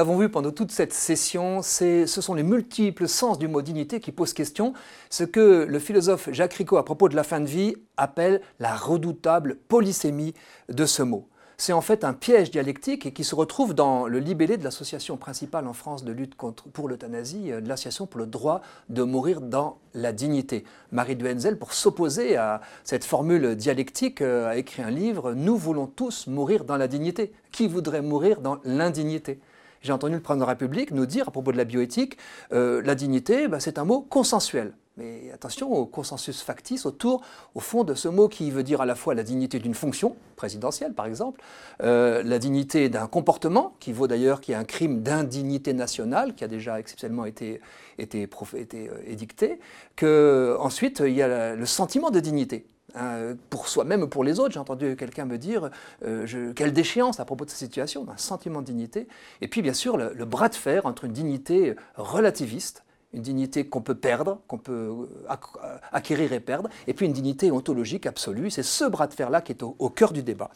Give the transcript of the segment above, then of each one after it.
L'avons vu pendant toute cette session, ce sont les multiples sens du mot dignité qui posent question, ce que le philosophe Jacques Ricot, à propos de la fin de vie, appelle la redoutable polysémie de ce mot. C'est en fait un piège dialectique et qui se retrouve dans le libellé de l'association principale en France de lutte pour l'euthanasie, euh, de l'association pour le droit de mourir dans la dignité. Marie Duenzel, pour s'opposer à cette formule dialectique, euh, a écrit un livre Nous voulons tous mourir dans la dignité. Qui voudrait mourir dans l'indignité? J'ai entendu le président de la République nous dire à propos de la bioéthique, euh, la dignité, bah, c'est un mot consensuel. Mais attention au consensus factice autour, au fond, de ce mot qui veut dire à la fois la dignité d'une fonction, présidentielle par exemple, euh, la dignité d'un comportement, qui vaut d'ailleurs qu'il y a un crime d'indignité nationale, qui a déjà exceptionnellement été, euh, édicté, qu'ensuite il y a le sentiment de dignité. Hein, pour soi-même, pour les autres. J'ai entendu quelqu'un me dire euh, quelle déchéance à propos de cette situation, un sentiment de dignité. Et puis, bien sûr, le, bras de fer entre une dignité relativiste, une dignité qu'on peut perdre, qu'on peut euh, acquérir et perdre, et puis une dignité ontologique absolue. C'est ce bras de fer-là qui est au, cœur du débat.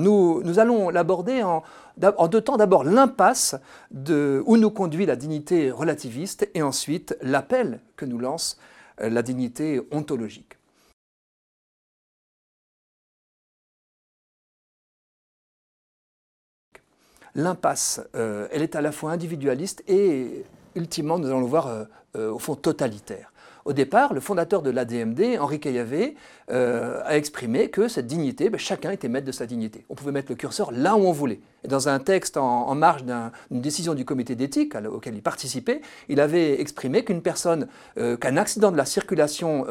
nous, allons l'aborder en, en deux temps. D'abord, l'impasse où nous conduit la dignité relativiste, et ensuite l'appel que nous lance euh, la dignité ontologique. L'impasse, euh, elle est à la fois individualiste et, ultimement, nous allons le voir, euh, euh, au fond totalitaire. Au départ, le fondateur de l'ADMD, Henri Caillavé, a exprimé que cette dignité, ben, chacun était maître de sa dignité. On pouvait mettre le curseur là où on voulait. Dans un texte en, marge d'une décision du comité d'éthique auquel il participait, il avait exprimé qu'une personne, qu'un accident de la circulation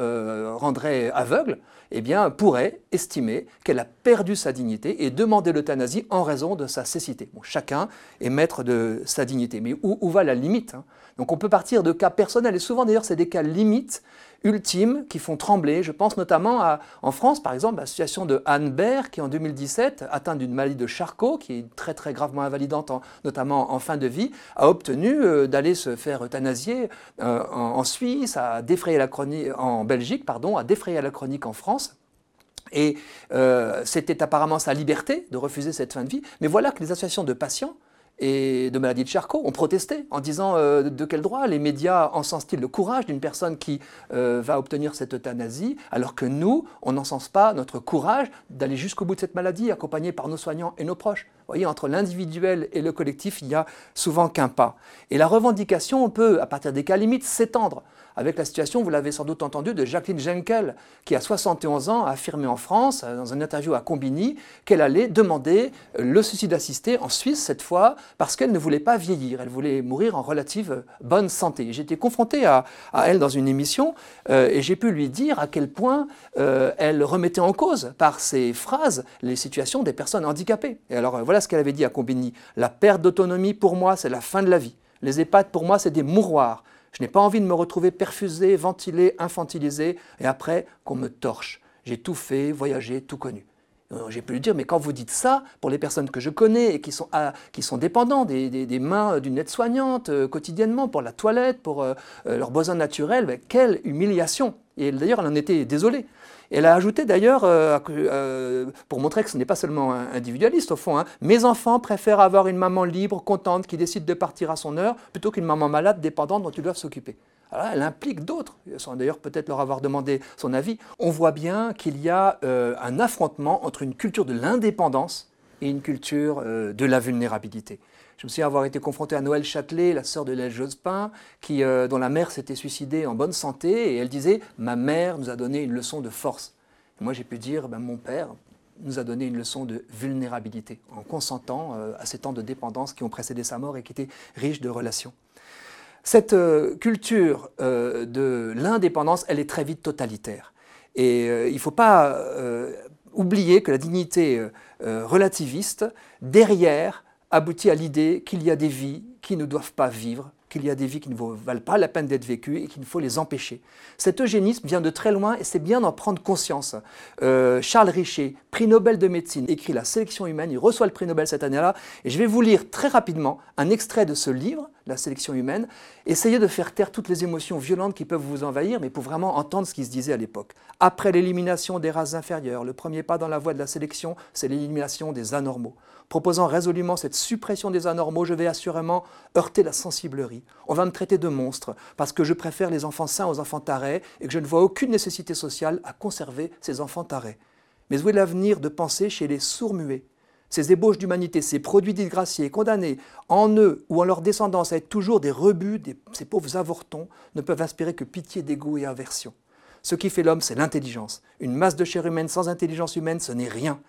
rendrait aveugle, eh bien, pourrait estimer qu'elle a perdu sa dignité et demander l'euthanasie en raison de sa cécité. chacun est maître de sa dignité. Mais où, va la limite hein? Donc on peut partir de cas personnels, et souvent d'ailleurs c'est des cas limites ultimes qui font trembler. Je pense notamment à, en France, par exemple, à la situation de Anne Baird, qui en 2017, atteinte d'une maladie de Charcot, qui est très très gravement invalidante, notamment en fin de vie, a obtenu euh, d'aller se faire euthanasier euh, en, Suisse, a défrayé la chronique, en Belgique, pardon, a défrayé la chronique en France. Et euh, c'était apparemment sa liberté de refuser cette fin de vie. Mais voilà que les associations de patients et de maladie de Charcot ont protesté en disant euh, de quel droit les médias encensent-ils le courage d'une personne qui euh, va obtenir cette euthanasie, alors que nous, on n'encense pas notre courage d'aller jusqu'au bout de cette maladie, accompagné par nos soignants et nos proches. Vous voyez, entre l'individuel et le collectif, il y a souvent qu'un pas. Et la revendication peut, à partir des cas limites, s'étendre avec la situation, vous l'avez sans doute entendu, de Jacqueline Jenkel, qui à 71 ans a affirmé en France, euh, dans une interview à Combini, qu'elle allait demander le suicide assisté en Suisse cette fois, parce qu'elle ne voulait pas vieillir, elle voulait mourir en relative bonne santé. J'étais confronté à, elle dans une émission euh, et j'ai pu lui dire à quel point euh, elle remettait en cause par ses phrases les situations des personnes handicapées. Et alors voilà ce qu'elle avait dit à Combini. La perte d'autonomie pour moi, c'est la fin de la vie. Les EHPAD pour moi, c'est des mouroirs. Je n'ai pas envie de me retrouver perfusé, ventilé, infantilisé, et après qu'on me torche. J'ai tout fait, voyagé, tout connu. Euh, j'ai pu lui dire, mais quand vous dites ça, pour les personnes que je connais et qui sont, ah, qui sont dépendants des, mains d'une aide-soignante euh, quotidiennement pour la toilette, pour euh, leurs besoins naturels, ben, quelle humiliation Et d'ailleurs, elle en était désolée. Elle a ajouté d'ailleurs, euh, euh, pour montrer que ce n'est pas seulement individualiste au fond, hein, mes enfants préfèrent avoir une maman libre, contente, qui décide de partir à son heure, plutôt qu'une maman malade, dépendante dont ils doivent s'occuper. Alors elle implique d'autres, sans d'ailleurs peut-être leur avoir demandé son avis. On voit bien qu'il y a euh, un affrontement entre une culture de l'indépendance et une culture de la vulnérabilité. Je me souviens avoir été confronté à Noël Châtelet, la sœur de Lège Jospin, qui, euh, dont la mère s'était suicidée en bonne santé, et elle disait Ma mère nous a donné une leçon de force. Moi, j'ai pu dire ben, Mon père nous a donné une leçon de vulnérabilité, en consentant euh, à ces temps de dépendance qui ont précédé sa mort et qui étaient riches de relations. Cette euh, culture de l'indépendance, elle est très vite totalitaire. Et il ne faut pas oublier que la dignité relativiste, derrière, aboutit à l'idée qu'il y a des vies qui ne doivent pas vivre, qu'il y a des vies qui ne valent pas la peine d'être vécues et qu'il faut les empêcher. Cet eugénisme vient de très loin et c'est bien d'en prendre conscience. Euh, Charles Richer, prix Nobel de médecine, écrit La sélection humaine, il reçoit le prix Nobel cette année-là et je vais vous lire très rapidement un extrait de ce livre, la sélection humaine, essayez de faire taire toutes les émotions violentes qui peuvent vous envahir, mais pour vraiment entendre ce qui se disait à l'époque. Après l'élimination des races inférieures, le premier pas dans la voie de la sélection, c'est l'élimination des anormaux. Proposant résolument cette suppression des anormaux, je vais assurément heurter la sensiblerie. On va me traiter de monstre, parce que je préfère les enfants sains aux enfants tarés, et que je ne vois aucune nécessité sociale à conserver ces enfants tarés. Mais où est l'avenir de penser chez les sourds-muets? Ces ébauches d'humanité, ces produits disgraciés, condamnés en eux ou en leur descendance à être toujours des rebuts, ces pauvres avortons, ne peuvent inspirer que pitié, dégoût et aversion. Ce qui fait l'homme, c'est l'intelligence. Une masse de chair humaine sans intelligence humaine, ce n'est rien.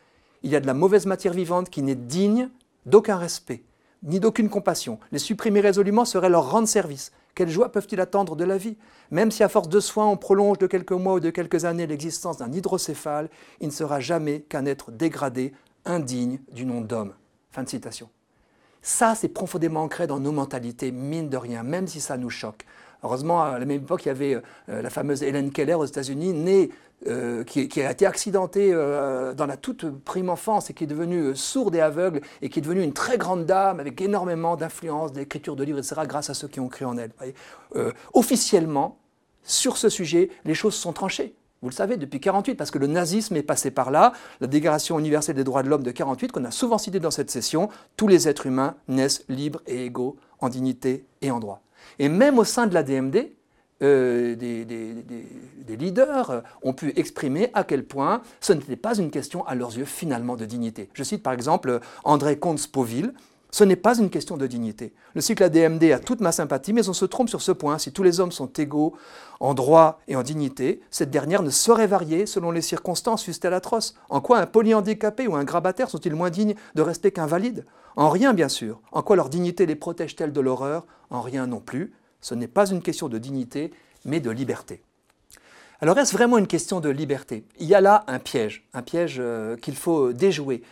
Il y a de la mauvaise matière vivante qui n'est digne d'aucun respect, ni d'aucune compassion. Les supprimer résolument serait leur rendre service. Quelle joie peuvent-ils attendre de la vie? Même si à force de soins on prolonge de quelques mois ou de quelques années l'existence d'un hydrocéphale, il ne sera jamais qu'un être dégradé, indigne du nom d'homme. Fin de citation. Ça, c'est profondément ancré dans nos mentalités, mine de rien, même si ça nous choque. Heureusement, à la même époque, il y avait euh, la fameuse Helen Keller aux États-Unis, née, euh, qui, a été accidentée euh, dans la toute prime enfance et qui est devenue sourde et aveugle et qui est devenue une très grande dame avec énormément d'influence, d'écriture de livres, etc., grâce à ceux qui ont cru en elle. officiellement, sur ce sujet, les choses sont tranchées. Vous le savez, depuis 48, parce que le nazisme est passé par là, la Déclaration universelle des droits de l'homme de 48, qu'on a souvent cité dans cette session, tous les êtres humains naissent libres et égaux en dignité et en droit. Et même au sein de la DMD, euh, des, leaders ont pu exprimer à quel point ce n'était pas une question à leurs yeux finalement de dignité. Je cite par exemple André Comte-Spoville, ce n'est pas une question de dignité. Le cycle ADMD a toute ma sympathie, mais on se trompe sur ce point. Si tous les hommes sont égaux en droit et en dignité, cette dernière ne saurait varier selon les circonstances, fussent-elles atroces. En quoi un polyhandicapé ou un grabataire sont-ils moins dignes de respect qu'un valide En rien, bien sûr. En quoi leur dignité les protège-t-elle de l'horreur? En rien non plus. Ce n'est pas une question de dignité, mais de liberté. Alors est-ce vraiment une question de liberté? Il y a là un piège, un piège euh, qu'il faut déjouer.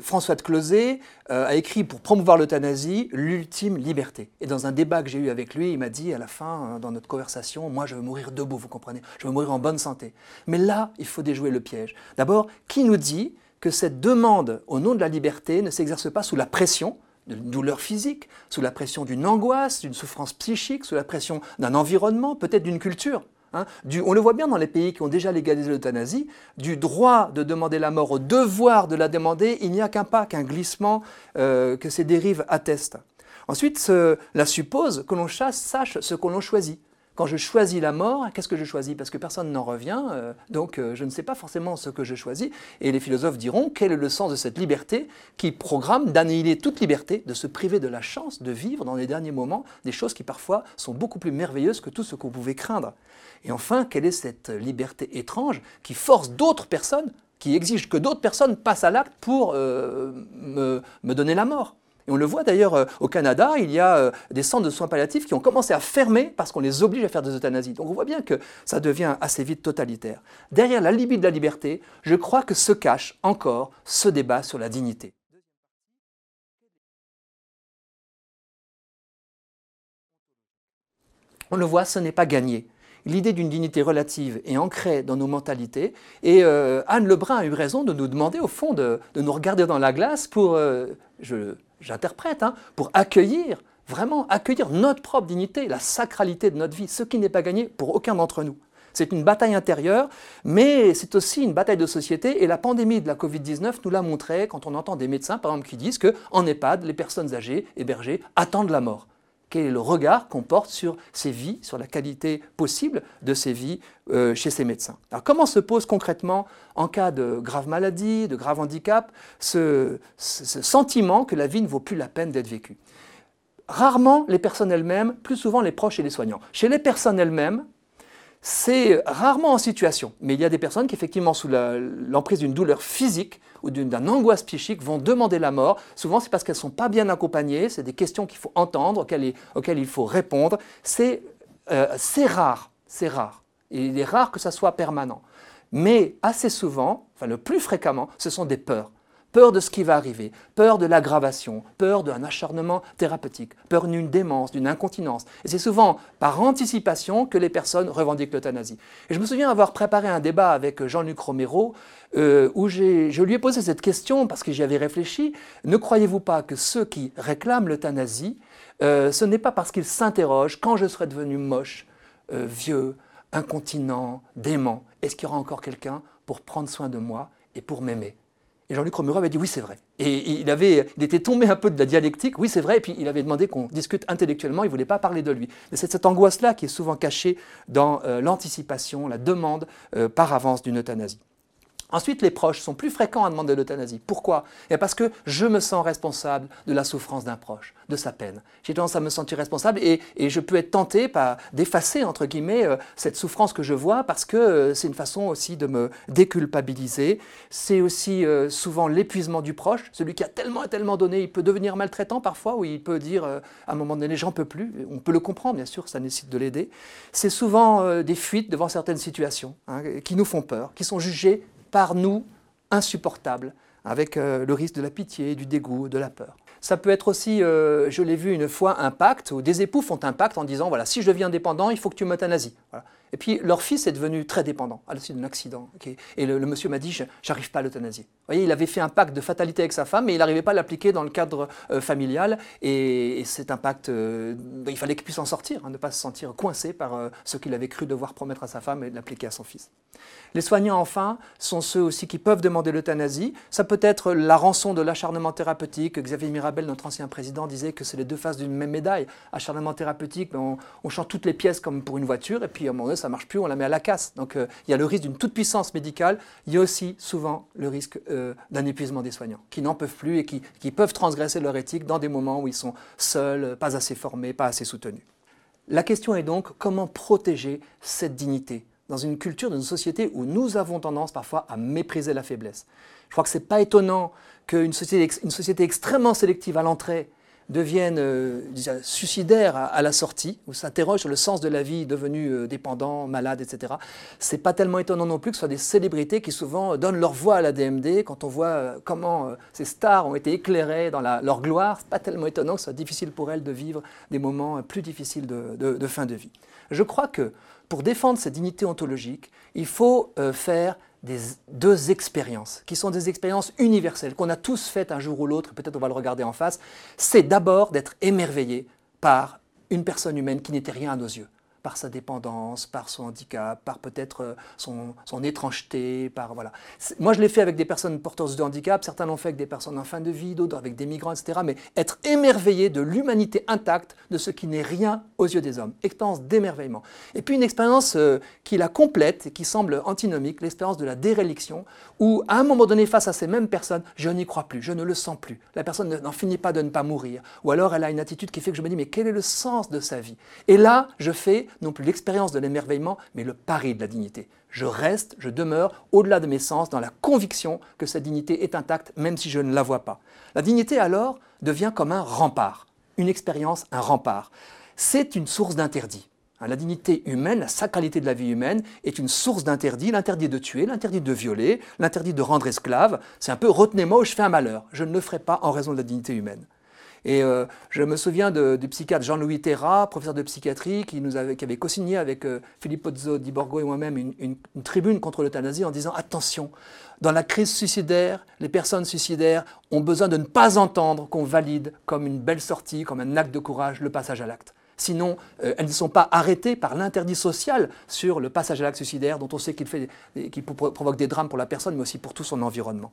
François de Closet euh, a écrit pour promouvoir l'euthanasie l'ultime liberté. Et dans un débat que j'ai eu avec lui, il m'a dit à la fin, euh, dans notre conversation, moi je veux mourir debout, vous comprenez? Je veux mourir en bonne santé. Mais là, il faut déjouer le piège. D'abord, qui nous dit que cette demande au nom de la liberté ne s'exerce pas sous la pression d'une douleur physique, sous la pression d'une angoisse, d'une souffrance psychique, sous la pression d'un environnement, peut-être d'une culture? Hein, on le voit bien dans les pays qui ont déjà légalisé l'euthanasie, du droit de demander la mort au devoir de la demander, il n'y a qu'un pas, qu'un glissement euh, que ces dérives attestent. Ensuite, cela suppose que l'on sache ce qu'on choisit. Quand je choisis la mort, qu'est-ce que je choisis? Parce que personne n'en revient, euh, donc euh, je ne sais pas forcément ce que je choisis. Et les philosophes diront quel est le sens de cette liberté qui programme d'annihiler toute liberté, de se priver de la chance de vivre dans les derniers moments des choses qui parfois sont beaucoup plus merveilleuses que tout ce qu'on pouvait craindre? Et enfin, quelle est cette liberté étrange qui force d'autres personnes, qui exige que d'autres personnes passent à l'acte pour euh, me donner la mort? Et on le voit d'ailleurs euh, au Canada, il y a euh, des centres de soins palliatifs qui ont commencé à fermer parce qu'on les oblige à faire des euthanasies. Donc on voit bien que ça devient assez vite totalitaire. Derrière la limite de la liberté, je crois que se cache encore ce débat sur la dignité. On le voit, ce n'est pas gagné l'idée d'une dignité relative est ancrée dans nos mentalités. Et euh, Anne Lebrun a eu raison de nous demander, au fond, de, nous regarder dans la glace pour, j'interprète, hein, pour accueillir, vraiment accueillir notre propre dignité, la sacralité de notre vie, ce qui n'est pas gagné pour aucun d'entre nous. C'est une bataille intérieure, mais c'est aussi une bataille de société. Et la pandémie de la Covid-19 nous l'a montré quand on entend des médecins, par exemple, qui disent qu'en EHPAD, les personnes âgées, hébergées, attendent la mort quel est le regard qu'on porte sur ces vies, sur la qualité possible de ces vies euh, chez ces médecins. Comment se pose concrètement, en cas de grave maladie, de grave handicap, ce, sentiment que la vie ne vaut plus la peine d'être vécue? Rarement les personnes elles-mêmes, plus souvent les proches et les soignants. Chez les personnes elles-mêmes, c'est rarement en situation, mais il y a des personnes qui, effectivement, sous l'emprise d'une douleur physique ou d'une angoisse psychique, vont demander la mort. Souvent, c'est parce qu'elles ne sont pas bien accompagnées, c'est des questions qu'il faut entendre, auxquelles, il faut répondre. Euh, c'est rare, c'est rare. Il est rare que ça soit permanent. Mais assez souvent, enfin le plus fréquemment, ce sont des peurs peur de ce qui va arriver, peur de l'aggravation, peur d'un acharnement thérapeutique, peur d'une démence, d'une incontinence. Et c'est souvent par anticipation que les personnes revendiquent l'euthanasie. Et je me souviens avoir préparé un débat avec Jean-Luc Romero euh, où je lui ai posé cette question parce que j'y avais réfléchi. Ne croyez-vous pas que ceux qui réclament l'euthanasie, euh, ce n'est pas parce qu'ils s'interrogent quand je serai devenu moche, euh, vieux, incontinent, dément, est-ce qu'il y aura encore quelqu'un pour prendre soin de moi et pour m'aimer? Et Jean-Luc Romero avait dit oui, c'est vrai. Et il, avait, il était tombé un peu de la dialectique, oui, c'est vrai, et puis il avait demandé qu'on discute intellectuellement, il ne voulait pas parler de lui. C'est cette angoisse-là qui est souvent cachée dans l'anticipation, la demande par avance d'une euthanasie. Ensuite, les proches sont plus fréquents à demander l'euthanasie. Pourquoi? Et Parce que je me sens responsable de la souffrance d'un proche, de sa peine. J'ai tendance à me sentir responsable et, je peux être tenté d'effacer, entre guillemets, euh, cette souffrance que je vois parce que euh, c'est une façon aussi de me déculpabiliser. C'est aussi euh, souvent l'épuisement du proche. Celui qui a tellement et tellement donné, il peut devenir maltraitant parfois ou il peut dire à un moment donné, j'en peux plus. On peut le comprendre, bien sûr, ça nécessite de l'aider. C'est souvent des fuites devant certaines situations hein, qui nous font peur, qui sont jugées par nous insupportable, avec euh, le risque de la pitié, du dégoût, de la peur. Ça peut être aussi, euh, je l'ai vu une fois, un pacte, où des époux font un pacte en disant, voilà, si je deviens dépendant, il faut que tu m'euthanasies. Voilà. Et puis leur fils est devenu très dépendant à la suite d'un accident. Et le, monsieur m'a dit, j'arrive pas à l'euthanasier. Vous voyez, il avait fait un pacte de fatalité avec sa femme, mais il n'arrivait pas à l'appliquer dans le cadre euh, familial. Et, c'est un pacte, euh, il fallait qu'il puisse en sortir, hein, ne pas se sentir coincé par euh, ce qu'il avait cru devoir promettre à sa femme et l'appliquer à son fils. Les soignants, enfin, sont ceux aussi qui peuvent demander l'euthanasie. Ça peut être la rançon de l'acharnement thérapeutique. Xavier Mirabel, notre ancien président, disait que c'est les deux faces d'une même médaille. Acharnement thérapeutique, on, on change toutes les pièces comme pour une voiture, et puis à un moment ça marche plus, on la met à la casse. Donc euh, il y a le risque d'une toute puissance médicale, il y a aussi souvent le risque euh, d'un épuisement des soignants, qui n'en peuvent plus et qui, peuvent transgresser leur éthique dans des moments où ils sont seuls, pas assez formés, pas assez soutenus. La question est donc comment protéger cette dignité dans une culture, dans une société où nous avons tendance parfois à mépriser la faiblesse? Je crois que ce n'est pas étonnant qu'une une société extrêmement sélective à l'entrée deviennent euh, suicidaires à, la sortie, ou s'interrogent sur le sens de la vie devenu euh, dépendant, malade, etc. C'est pas tellement étonnant non plus que ce soit des célébrités qui souvent donnent leur voix à la DMD. Quand on voit euh, comment ces stars ont été éclairées dans leur gloire, c'est pas tellement étonnant que ce soit difficile pour elles de vivre des moments plus difficiles de, fin de vie. Je crois que pour défendre cette dignité ontologique, il faut faire des deux expériences, qui sont des expériences universelles, qu'on a tous faites un jour ou l'autre, peut-être on va le regarder en face, c'est d'abord d'être émerveillé par une personne humaine qui n'était rien à nos yeux par sa dépendance, par son handicap, par peut-être euh, son, étrangeté, par voilà. Moi, je l'ai fait avec des personnes porteuses de handicap, certains l'ont fait avec des personnes en fin de vie, d'autres avec des migrants, etc. Mais être émerveillé de l'humanité intacte, de ce qui n'est rien aux yeux des hommes. Expérience d'émerveillement. Et puis une expérience euh, qui la complète et qui semble antinomique, l'expérience de la déréliction, où à un moment donné, face à ces mêmes personnes, je n'y crois plus, je ne le sens plus. La personne n'en finit pas de ne pas mourir. Ou alors elle a une attitude qui fait que je me dis, mais quel est le sens de sa vie? Et là, je fais non plus l'expérience de l'émerveillement, mais le pari de la dignité. Je reste, je demeure au-delà de mes sens dans la conviction que cette dignité est intacte, même si je ne la vois pas. La dignité alors devient comme un rempart, une expérience, un rempart. C'est une source d'interdit. Hein, la dignité humaine, la sacralité de la vie humaine est une source d'interdit, l'interdit de tuer, l'interdit de violer, l'interdit de rendre esclave. C'est un peu retenez-moi ou je fais un malheur. Je ne le ferai pas en raison de la dignité humaine. Et euh, je me souviens du psychiatre Jean-Louis Terra, professeur de psychiatrie, qui, avait, co-signé avec euh, Philippe Pozzo di Borgo et moi-même une, une, tribune contre l'euthanasie en disant attention, dans la crise suicidaire, les personnes suicidaires ont besoin de ne pas entendre qu'on valide comme une belle sortie, comme un acte de courage, le passage à l'acte. Sinon, euh, elles ne sont pas arrêtées par l'interdit social sur le passage à l'acte suicidaire, dont on sait qu'il qu provoque des drames pour la personne, mais aussi pour tout son environnement.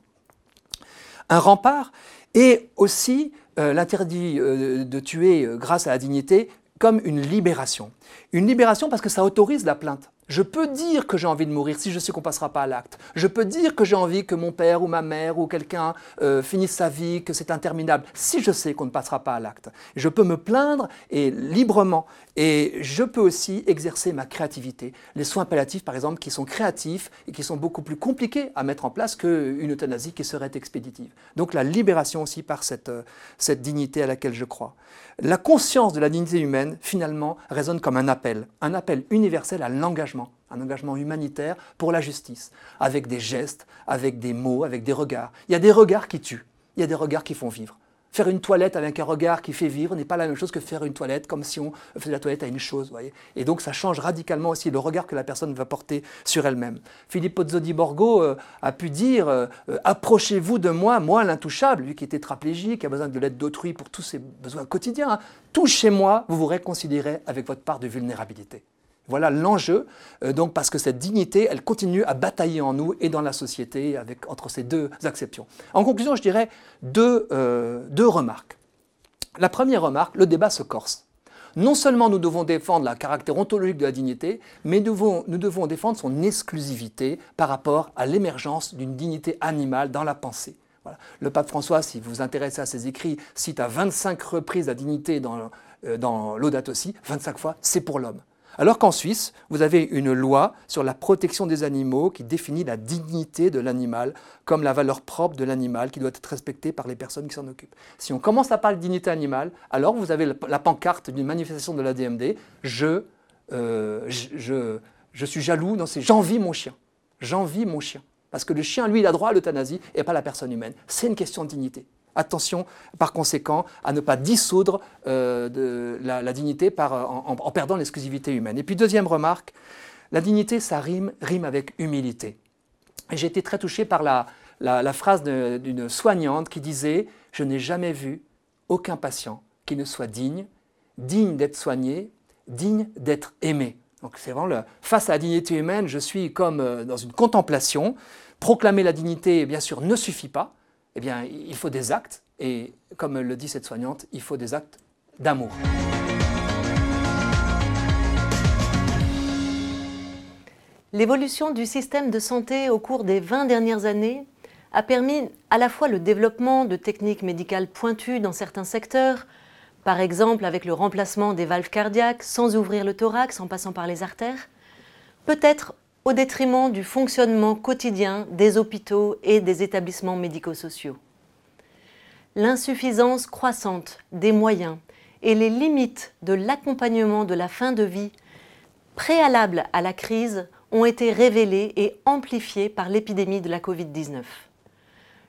Un rempart, et aussi euh, l'interdit euh, de tuer euh, grâce à la dignité comme une libération. Une libération parce que ça autorise la plainte. Je peux dire que j'ai envie de mourir si je sais qu'on ne passera pas à l'acte. Je peux dire que j'ai envie que mon père ou ma mère ou quelqu'un euh, finisse sa vie, que c'est interminable, si je sais qu'on ne passera pas à l'acte. Je peux me plaindre et librement. Et je peux aussi exercer ma créativité. Les soins palliatifs, par exemple, qui sont créatifs et qui sont beaucoup plus compliqués à mettre en place qu'une euthanasie qui serait expéditive. Donc la libération aussi par cette, euh, cette dignité à laquelle je crois. La conscience de la dignité humaine, finalement, résonne comme un appel, un appel universel à l'engagement un engagement humanitaire pour la justice, avec des gestes, avec des mots, avec des regards. Il y a des regards qui tuent, il y a des regards qui font vivre. Faire une toilette avec un regard qui fait vivre n'est pas la même chose que faire une toilette comme si on faisait la toilette à une chose. Voyez et donc ça change radicalement aussi le regard que la personne va porter sur elle-même. Philippe Pozzo di Borgo euh, a pu dire euh, euh, Approchez-vous de moi, moi l'intouchable, lui qui est tétraplégique, qui a besoin de l'aide d'autrui pour tous ses besoins quotidiens. Hein. Touchez-moi, vous vous réconcilierez avec votre part de vulnérabilité. Voilà l'enjeu, euh, donc parce que cette dignité, elle continue à batailler en nous et dans la société entre ces deux acceptions. En conclusion, je dirais deux, euh, deux remarques. La première remarque, le débat se corse. Non seulement nous devons défendre le caractère ontologique de la dignité, mais nous devons, défendre son exclusivité par rapport à l'émergence d'une dignité animale dans la pensée. Le pape François, si vous vous intéressez à ses écrits, cite à 25 reprises la dignité dans, euh, dans aussi, 25 fois, c'est pour l'homme. Alors qu'en Suisse, vous avez une loi sur la protection des animaux qui définit la dignité de l'animal comme la valeur propre de l'animal qui doit être respectée par les personnes qui s'en occupent. Si on commence à parler de dignité animale, alors vous avez la pancarte d'une manifestation de la DMD, je, euh, je, je, suis jaloux, j'envie mon chien. J'envie mon chien. Parce que le chien, lui, il a droit à l'euthanasie et pas la personne humaine. C'est une question de dignité. Attention, par conséquent, à ne pas dissoudre euh, la, dignité en, perdant l'exclusivité humaine. Et puis, deuxième remarque, la dignité, ça rime, avec humilité. j'ai été très touché par la, la phrase d'une soignante qui disait Je n'ai jamais vu aucun patient qui ne soit digne, digne d'être soigné, digne d'être aimé. Donc c'est vraiment face à la dignité humaine, je suis comme euh, dans une contemplation. Proclamer la dignité, bien sûr, ne suffit pas eh bien, il faut des actes, et comme le dit cette soignante, il faut des actes d'amour. L'évolution du système de santé au cours des 20 dernières années a permis à la fois le développement de techniques médicales pointues dans certains secteurs, par exemple avec le remplacement des valves cardiaques sans ouvrir le thorax en passant par les artères, peut-être au détriment du fonctionnement quotidien des hôpitaux et des établissements médico-sociaux. L'insuffisance croissante des moyens et les limites de l'accompagnement de la fin de vie préalables à la crise ont été révélées et amplifiées par l'épidémie de la Covid-19.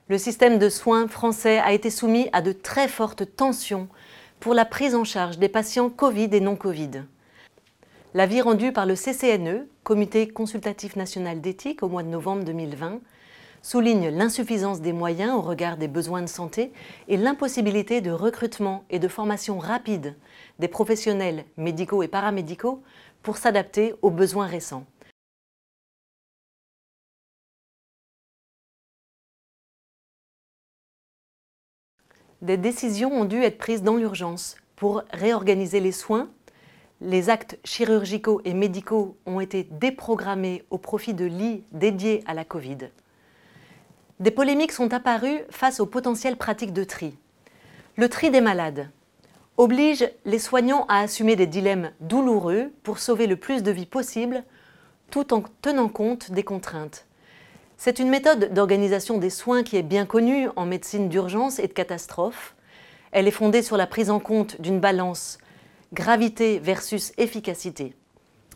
Le système de soins français a été soumis à de très fortes tensions pour la prise en charge des patients Covid et non Covid. L'avis rendu par le CCNE, Comité consultatif national d'éthique, au mois de novembre 2020, souligne l'insuffisance des moyens au regard des besoins de santé et l'impossibilité de recrutement et de formation rapide des professionnels médicaux et paramédicaux pour s'adapter aux besoins récents. Des décisions ont dû être prises dans l'urgence pour réorganiser les soins les actes chirurgicaux et médicaux ont été déprogrammés au profit de lits dédiés à la Covid. Des polémiques sont apparues face aux potentielles pratiques de tri. Le tri des malades oblige les soignants à assumer des dilemmes douloureux pour sauver le plus de vies possible tout en tenant compte des contraintes. C'est une méthode d'organisation des soins qui est bien connue en médecine d'urgence et de catastrophe. Elle est fondée sur la prise en compte d'une balance gravité versus efficacité.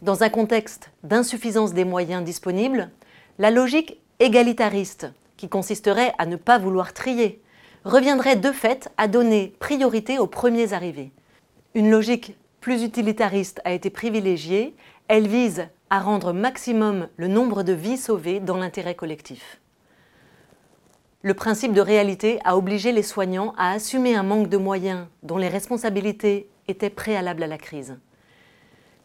Dans un contexte d'insuffisance des moyens disponibles, la logique égalitariste, qui consisterait à ne pas vouloir trier, reviendrait de fait à donner priorité aux premiers arrivés. Une logique plus utilitariste a été privilégiée, elle vise à rendre maximum le nombre de vies sauvées dans l'intérêt collectif. Le principe de réalité a obligé les soignants à assumer un manque de moyens dont les responsabilités était préalable à la crise.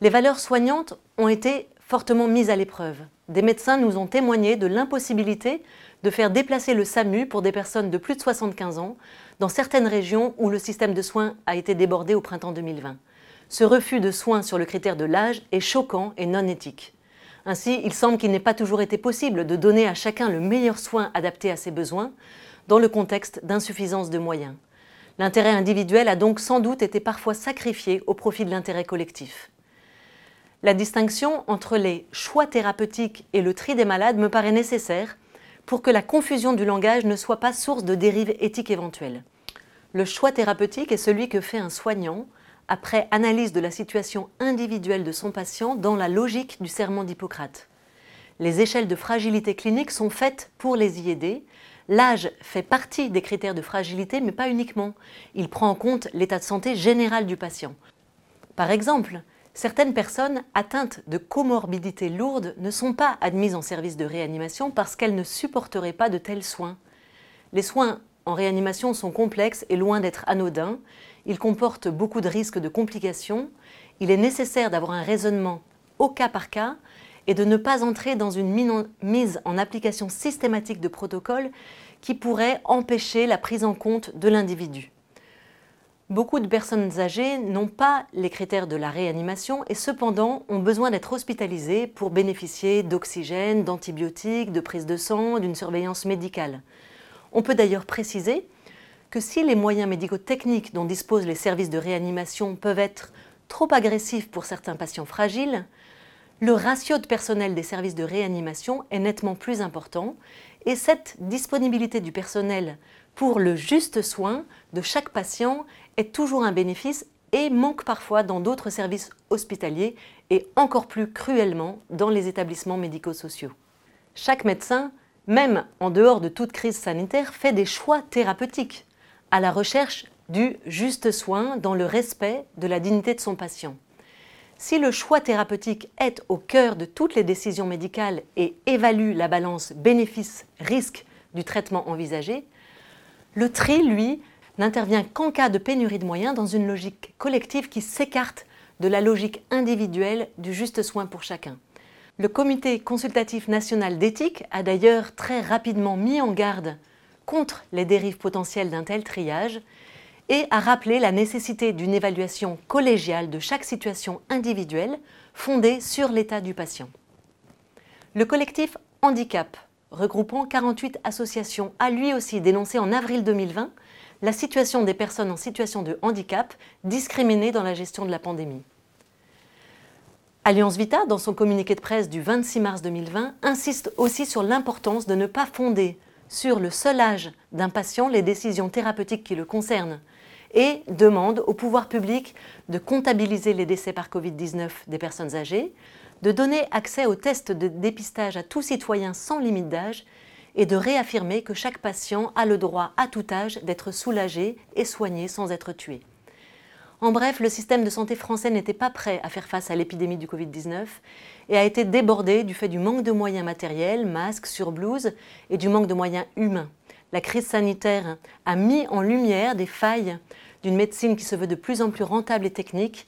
Les valeurs soignantes ont été fortement mises à l'épreuve. Des médecins nous ont témoigné de l'impossibilité de faire déplacer le SAMU pour des personnes de plus de 75 ans dans certaines régions où le système de soins a été débordé au printemps 2020. Ce refus de soins sur le critère de l'âge est choquant et non éthique. Ainsi, il semble qu'il n'ait pas toujours été possible de donner à chacun le meilleur soin adapté à ses besoins dans le contexte d'insuffisance de moyens. L'intérêt individuel a donc sans doute été parfois sacrifié au profit de l'intérêt collectif. La distinction entre les choix thérapeutiques et le tri des malades me paraît nécessaire pour que la confusion du langage ne soit pas source de dérives éthiques éventuelles. Le choix thérapeutique est celui que fait un soignant après analyse de la situation individuelle de son patient dans la logique du serment d'Hippocrate. Les échelles de fragilité clinique sont faites pour les y aider. L'âge fait partie des critères de fragilité, mais pas uniquement. Il prend en compte l'état de santé général du patient. Par exemple, certaines personnes atteintes de comorbidités lourdes ne sont pas admises en service de réanimation parce qu'elles ne supporteraient pas de tels soins. Les soins en réanimation sont complexes et loin d'être anodins. Ils comportent beaucoup de risques de complications. Il est nécessaire d'avoir un raisonnement au cas par cas et de ne pas entrer dans une mise en application systématique de protocoles qui pourraient empêcher la prise en compte de l'individu. Beaucoup de personnes âgées n'ont pas les critères de la réanimation et cependant ont besoin d'être hospitalisées pour bénéficier d'oxygène, d'antibiotiques, de prise de sang, d'une surveillance médicale. On peut d'ailleurs préciser que si les moyens médico-techniques dont disposent les services de réanimation peuvent être trop agressifs pour certains patients fragiles, le ratio de personnel des services de réanimation est nettement plus important et cette disponibilité du personnel pour le juste soin de chaque patient est toujours un bénéfice et manque parfois dans d'autres services hospitaliers et encore plus cruellement dans les établissements médico-sociaux. Chaque médecin même en dehors de toute crise sanitaire, fait des choix thérapeutiques à la recherche du juste soin dans le respect de la dignité de son patient. Si le choix thérapeutique est au cœur de toutes les décisions médicales et évalue la balance bénéfice-risque du traitement envisagé, le tri, lui, n'intervient qu'en cas de pénurie de moyens dans une logique collective qui s'écarte de la logique individuelle du juste soin pour chacun. Le Comité consultatif national d'éthique a d'ailleurs très rapidement mis en garde contre les dérives potentielles d'un tel triage et a rappelé la nécessité d'une évaluation collégiale de chaque situation individuelle fondée sur l'état du patient. Le collectif Handicap, regroupant 48 associations, a lui aussi dénoncé en avril 2020 la situation des personnes en situation de handicap discriminées dans la gestion de la pandémie. Alliance Vita, dans son communiqué de presse du 26 mars 2020, insiste aussi sur l'importance de ne pas fonder sur le seul âge d'un patient les décisions thérapeutiques qui le concernent et demande au pouvoir public de comptabiliser les décès par Covid-19 des personnes âgées, de donner accès aux tests de dépistage à tout citoyen sans limite d'âge et de réaffirmer que chaque patient a le droit à tout âge d'être soulagé et soigné sans être tué. En bref, le système de santé français n'était pas prêt à faire face à l'épidémie du Covid-19 et a été débordé du fait du manque de moyens matériels, masques, surblouses, et du manque de moyens humains. La crise sanitaire a mis en lumière des failles d'une médecine qui se veut de plus en plus rentable et technique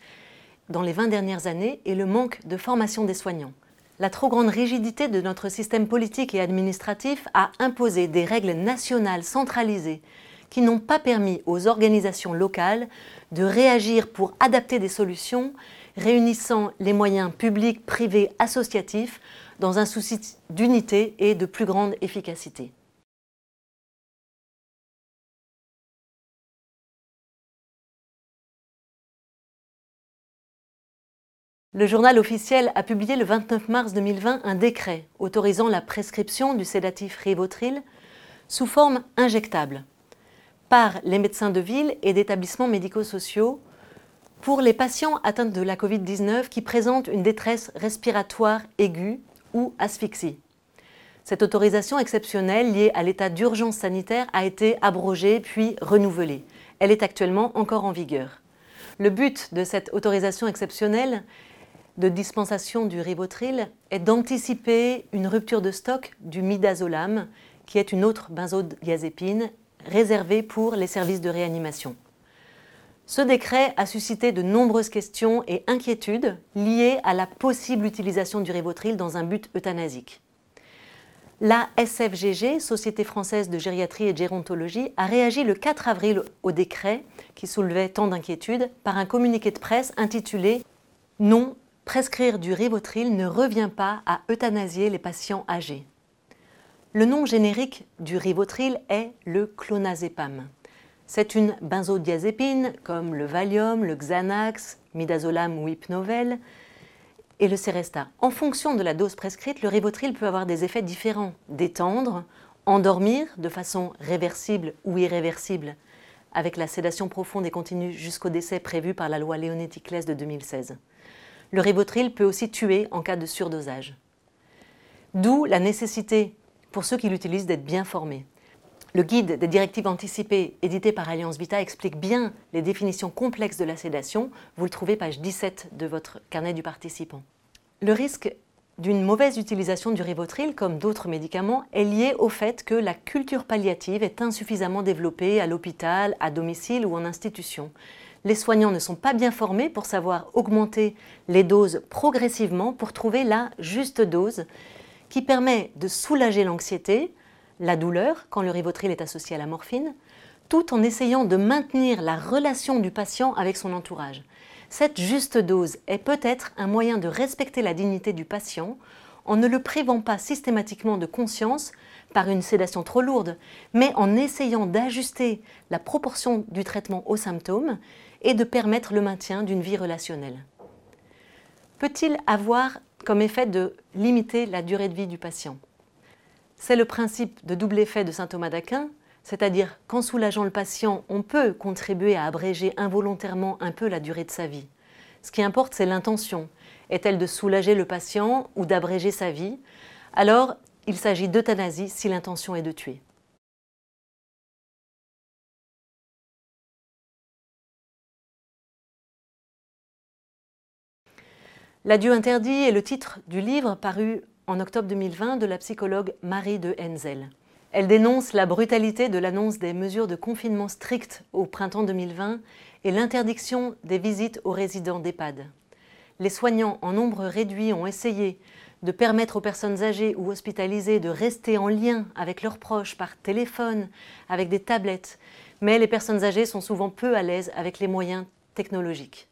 dans les 20 dernières années et le manque de formation des soignants. La trop grande rigidité de notre système politique et administratif a imposé des règles nationales centralisées qui n'ont pas permis aux organisations locales de réagir pour adapter des solutions réunissant les moyens publics, privés, associatifs dans un souci d'unité et de plus grande efficacité. Le journal officiel a publié le 29 mars 2020 un décret autorisant la prescription du sédatif Rivotril sous forme injectable par les médecins de ville et d'établissements médico-sociaux pour les patients atteints de la Covid-19 qui présentent une détresse respiratoire aiguë ou asphyxie. Cette autorisation exceptionnelle liée à l'état d'urgence sanitaire a été abrogée puis renouvelée. Elle est actuellement encore en vigueur. Le but de cette autorisation exceptionnelle de dispensation du ribotril est d'anticiper une rupture de stock du midazolam, qui est une autre benzodiazépine réservé pour les services de réanimation. Ce décret a suscité de nombreuses questions et inquiétudes liées à la possible utilisation du Rivotril dans un but euthanasique. La SFGG, Société française de gériatrie et de gérontologie, a réagi le 4 avril au décret qui soulevait tant d'inquiétudes par un communiqué de presse intitulé Non, prescrire du Rivotril ne revient pas à euthanasier les patients âgés. Le nom générique du rivotril est le clonazepam. C'est une benzodiazépine comme le Valium, le Xanax, Midazolam ou Hypnovel et le Seresta. En fonction de la dose prescrite, le rivotril peut avoir des effets différents détendre, endormir de façon réversible ou irréversible avec la sédation profonde et continue jusqu'au décès prévu par la loi Leonetti-Claes de 2016. Le ribotril peut aussi tuer en cas de surdosage. D'où la nécessité pour ceux qui l'utilisent d'être bien formés. Le guide des directives anticipées édité par Alliance Vita explique bien les définitions complexes de la sédation. Vous le trouvez page 17 de votre carnet du participant. Le risque d'une mauvaise utilisation du ribotril, comme d'autres médicaments, est lié au fait que la culture palliative est insuffisamment développée à l'hôpital, à domicile ou en institution. Les soignants ne sont pas bien formés pour savoir augmenter les doses progressivement pour trouver la juste dose qui permet de soulager l'anxiété, la douleur quand le rivotril est associé à la morphine, tout en essayant de maintenir la relation du patient avec son entourage. Cette juste dose est peut-être un moyen de respecter la dignité du patient en ne le privant pas systématiquement de conscience par une sédation trop lourde, mais en essayant d'ajuster la proportion du traitement aux symptômes et de permettre le maintien d'une vie relationnelle. Peut-il avoir comme effet de limiter la durée de vie du patient? C'est le principe de double effet de saint Thomas d'Aquin, c'est-à-dire qu'en soulageant le patient, on peut contribuer à abréger involontairement un peu la durée de sa vie. Ce qui importe, c'est l'intention. Est-elle de soulager le patient ou d'abréger sa vie? Alors, il s'agit d'euthanasie si l'intention est de tuer. L'adieu interdit est le titre du livre paru en octobre 2020 de la psychologue Marie de Henzel. Elle dénonce la brutalité de l'annonce des mesures de confinement strictes au printemps 2020 et l'interdiction des visites aux résidents d'EHPAD. Les soignants en nombre réduit ont essayé de permettre aux personnes âgées ou hospitalisées de rester en lien avec leurs proches par téléphone, avec des tablettes, mais les personnes âgées sont souvent peu à l'aise avec les moyens technologiques.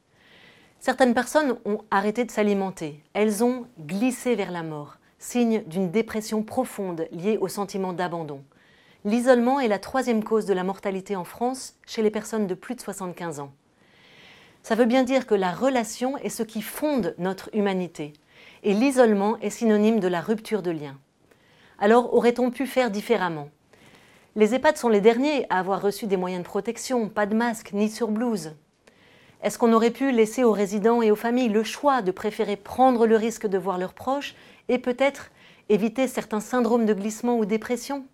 Certaines personnes ont arrêté de s'alimenter. Elles ont glissé vers la mort, signe d'une dépression profonde liée au sentiment d'abandon. L'isolement est la troisième cause de la mortalité en France chez les personnes de plus de 75 ans. Ça veut bien dire que la relation est ce qui fonde notre humanité, et l'isolement est synonyme de la rupture de lien. Alors aurait-on pu faire différemment? Les EHPAD sont les derniers à avoir reçu des moyens de protection, pas de masque ni surblouse. Est-ce qu'on aurait pu laisser aux résidents et aux familles le choix de préférer prendre le risque de voir leurs proches et peut-être éviter certains syndromes de glissement ou dépression?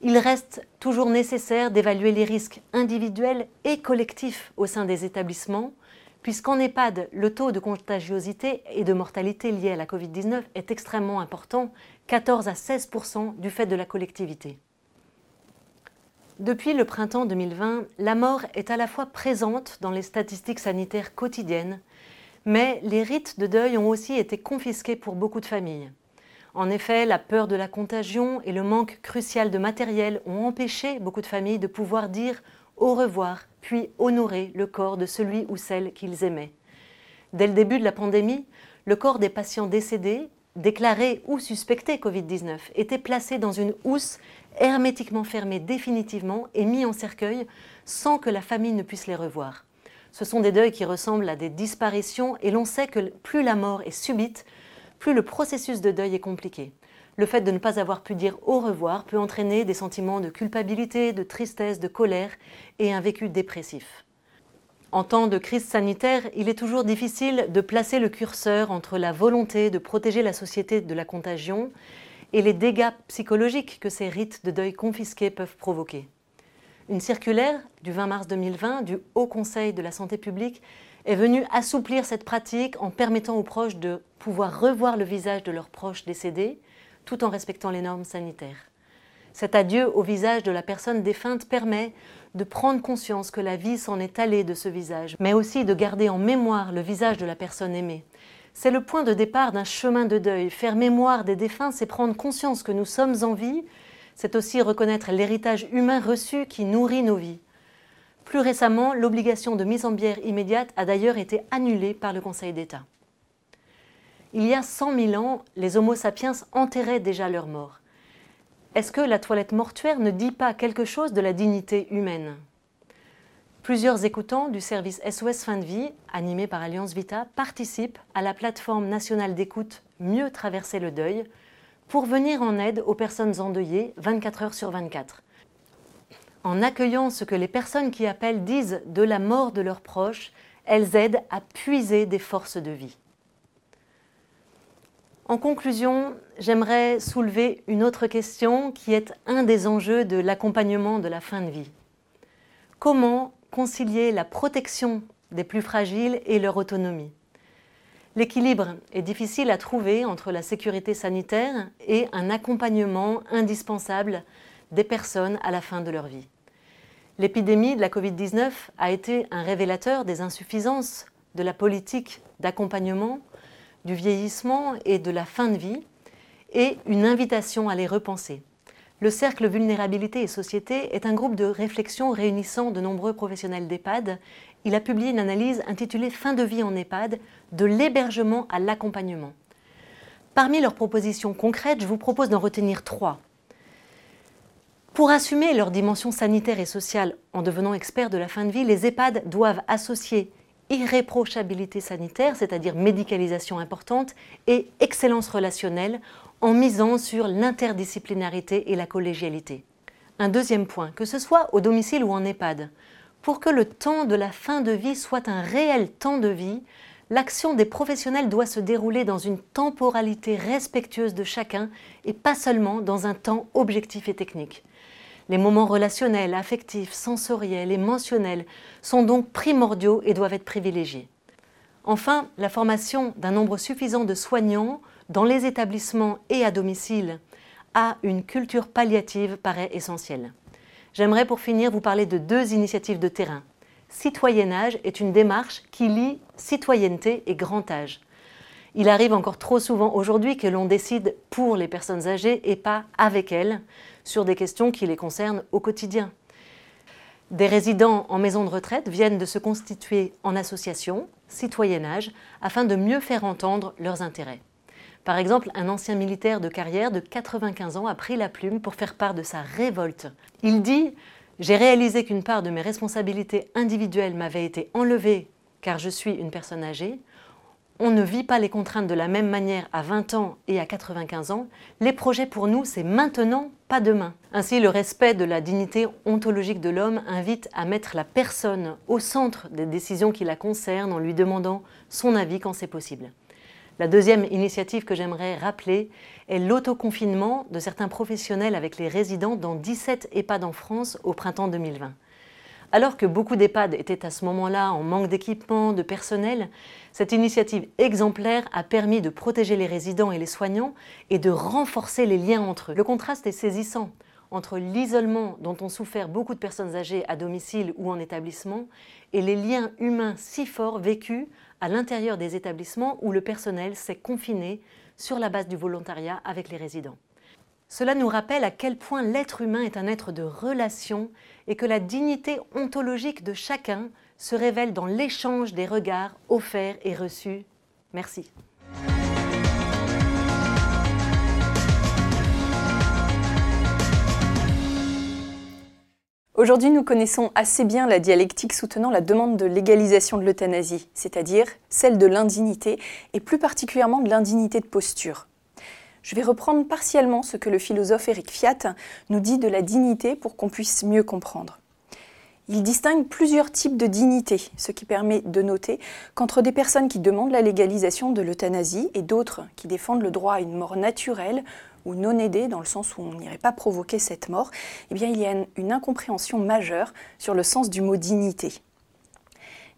Il reste toujours nécessaire d'évaluer les risques individuels et collectifs au sein des établissements, puisqu'en EHPAD, le taux de contagiosité et de mortalité lié à la Covid-19 est extrêmement important, 14 à 16% du fait de la collectivité. Depuis le printemps 2020, la mort est à la fois présente dans les statistiques sanitaires quotidiennes, mais les rites de deuil ont aussi été confisqués pour beaucoup de familles. En effet, la peur de la contagion et le manque crucial de matériel ont empêché beaucoup de familles de pouvoir dire au revoir, puis honorer le corps de celui ou celle qu'ils aimaient. Dès le début de la pandémie, le corps des patients décédés, déclarés ou suspectés Covid-19, était placé dans une housse hermétiquement fermés définitivement et mis en cercueil sans que la famille ne puisse les revoir. Ce sont des deuils qui ressemblent à des disparitions et l'on sait que plus la mort est subite, plus le processus de deuil est compliqué. Le fait de ne pas avoir pu dire au revoir peut entraîner des sentiments de culpabilité, de tristesse, de colère et un vécu dépressif. En temps de crise sanitaire, il est toujours difficile de placer le curseur entre la volonté de protéger la société de la contagion et les dégâts psychologiques que ces rites de deuil confisqués peuvent provoquer. Une circulaire du 20 mars 2020 du Haut Conseil de la santé publique est venue assouplir cette pratique en permettant aux proches de pouvoir revoir le visage de leurs proches décédés tout en respectant les normes sanitaires. Cet adieu au visage de la personne défunte permet de prendre conscience que la vie s'en est allée de ce visage, mais aussi de garder en mémoire le visage de la personne aimée, c'est le point de départ d'un chemin de deuil. Faire mémoire des défunts, c'est prendre conscience que nous sommes en vie, c'est aussi reconnaître l'héritage humain reçu qui nourrit nos vies. Plus récemment, l'obligation de mise en bière immédiate a d'ailleurs été annulée par le Conseil d'État. Il y a 100 000 ans, les Homo sapiens enterraient déjà leurs morts. Est-ce que la toilette mortuaire ne dit pas quelque chose de la dignité humaine? Plusieurs écoutants du service SOS Fin de Vie, animé par Alliance Vita, participent à la plateforme nationale d'écoute Mieux traverser le deuil pour venir en aide aux personnes endeuillées 24 heures sur 24. En accueillant ce que les personnes qui appellent disent de la mort de leurs proches, elles aident à puiser des forces de vie. En conclusion, j'aimerais soulever une autre question qui est un des enjeux de l'accompagnement de la fin de vie. Comment concilier la protection des plus fragiles et leur autonomie L'équilibre est difficile à trouver entre la sécurité sanitaire et un accompagnement indispensable des personnes à la fin de leur vie. L'épidémie de la Covid-19 a été un révélateur des insuffisances de la politique d'accompagnement, du vieillissement et de la fin de vie, et une invitation à les repenser. Le Cercle Vulnérabilité et Société est un groupe de réflexion réunissant de nombreux professionnels d'EHPAD il a publié une analyse intitulée Fin de vie en EHPAD, de l'hébergement à l'accompagnement. Parmi leurs propositions concrètes, je vous propose d'en retenir trois. Pour assumer leur dimension sanitaire et sociale en devenant experts de la fin de vie, les EHPAD doivent associer irréprochabilité sanitaire, c'est-à-dire médicalisation importante, et excellence relationnelle en misant sur l'interdisciplinarité et la collégialité. Un deuxième point, que ce soit au domicile ou en EHPAD, pour que le temps de la fin de vie soit un réel temps de vie, l'action des professionnels doit se dérouler dans une temporalité respectueuse de chacun et pas seulement dans un temps objectif et technique. Les moments relationnels, affectifs, sensoriels et mensuels sont donc primordiaux et doivent être privilégiés. Enfin, la formation d'un nombre suffisant de soignants dans les établissements et à domicile à une culture palliative paraît essentielle. J'aimerais pour finir vous parler de deux initiatives de terrain. Citoyennage est une démarche qui lie citoyenneté et grand âge. Il arrive encore trop souvent aujourd'hui que l'on décide pour les personnes âgées et pas avec elles sur des questions qui les concernent au quotidien. Des résidents en maison de retraite viennent de se constituer en association, citoyennage, afin de mieux faire entendre leurs intérêts. Par exemple, un ancien militaire de carrière de 95 ans a pris la plume pour faire part de sa révolte. Il dit J'ai réalisé qu'une part de mes responsabilités individuelles m'avait été enlevée car je suis une personne âgée. On ne vit pas les contraintes de la même manière à 20 ans et à 95 ans. Les projets pour nous, c'est maintenant, pas demain. Ainsi, le respect de la dignité ontologique de l'homme invite à mettre la personne au centre des décisions qui la concernent en lui demandant son avis quand c'est possible. La deuxième initiative que j'aimerais rappeler est l'autoconfinement de certains professionnels avec les résidents dans 17 EHPAD en France au printemps 2020. Alors que beaucoup d'EHPAD étaient à ce moment-là en manque d'équipement, de personnel, cette initiative exemplaire a permis de protéger les résidents et les soignants et de renforcer les liens entre eux. Le contraste est saisissant entre l'isolement dont ont souffert beaucoup de personnes âgées à domicile ou en établissement et les liens humains si forts vécus à l'intérieur des établissements où le personnel s'est confiné sur la base du volontariat avec les résidents. Cela nous rappelle à quel point l'être humain est un être de relation et que la dignité ontologique de chacun se révèle dans l'échange des regards offerts et reçus. Merci. Aujourd'hui, nous connaissons assez bien la dialectique soutenant la demande de légalisation de l'euthanasie, c'est-à-dire celle de l'indignité, et plus particulièrement de l'indignité de posture. Je vais reprendre partiellement ce que le philosophe Eric Fiat nous dit de la dignité pour qu'on puisse mieux comprendre. Il distingue plusieurs types de dignité, ce qui permet de noter qu'entre des personnes qui demandent la légalisation de l'euthanasie et d'autres qui défendent le droit à une mort naturelle ou non aidée, dans le sens où on n'irait pas provoquer cette mort, eh bien, il y a une incompréhension majeure sur le sens du mot dignité.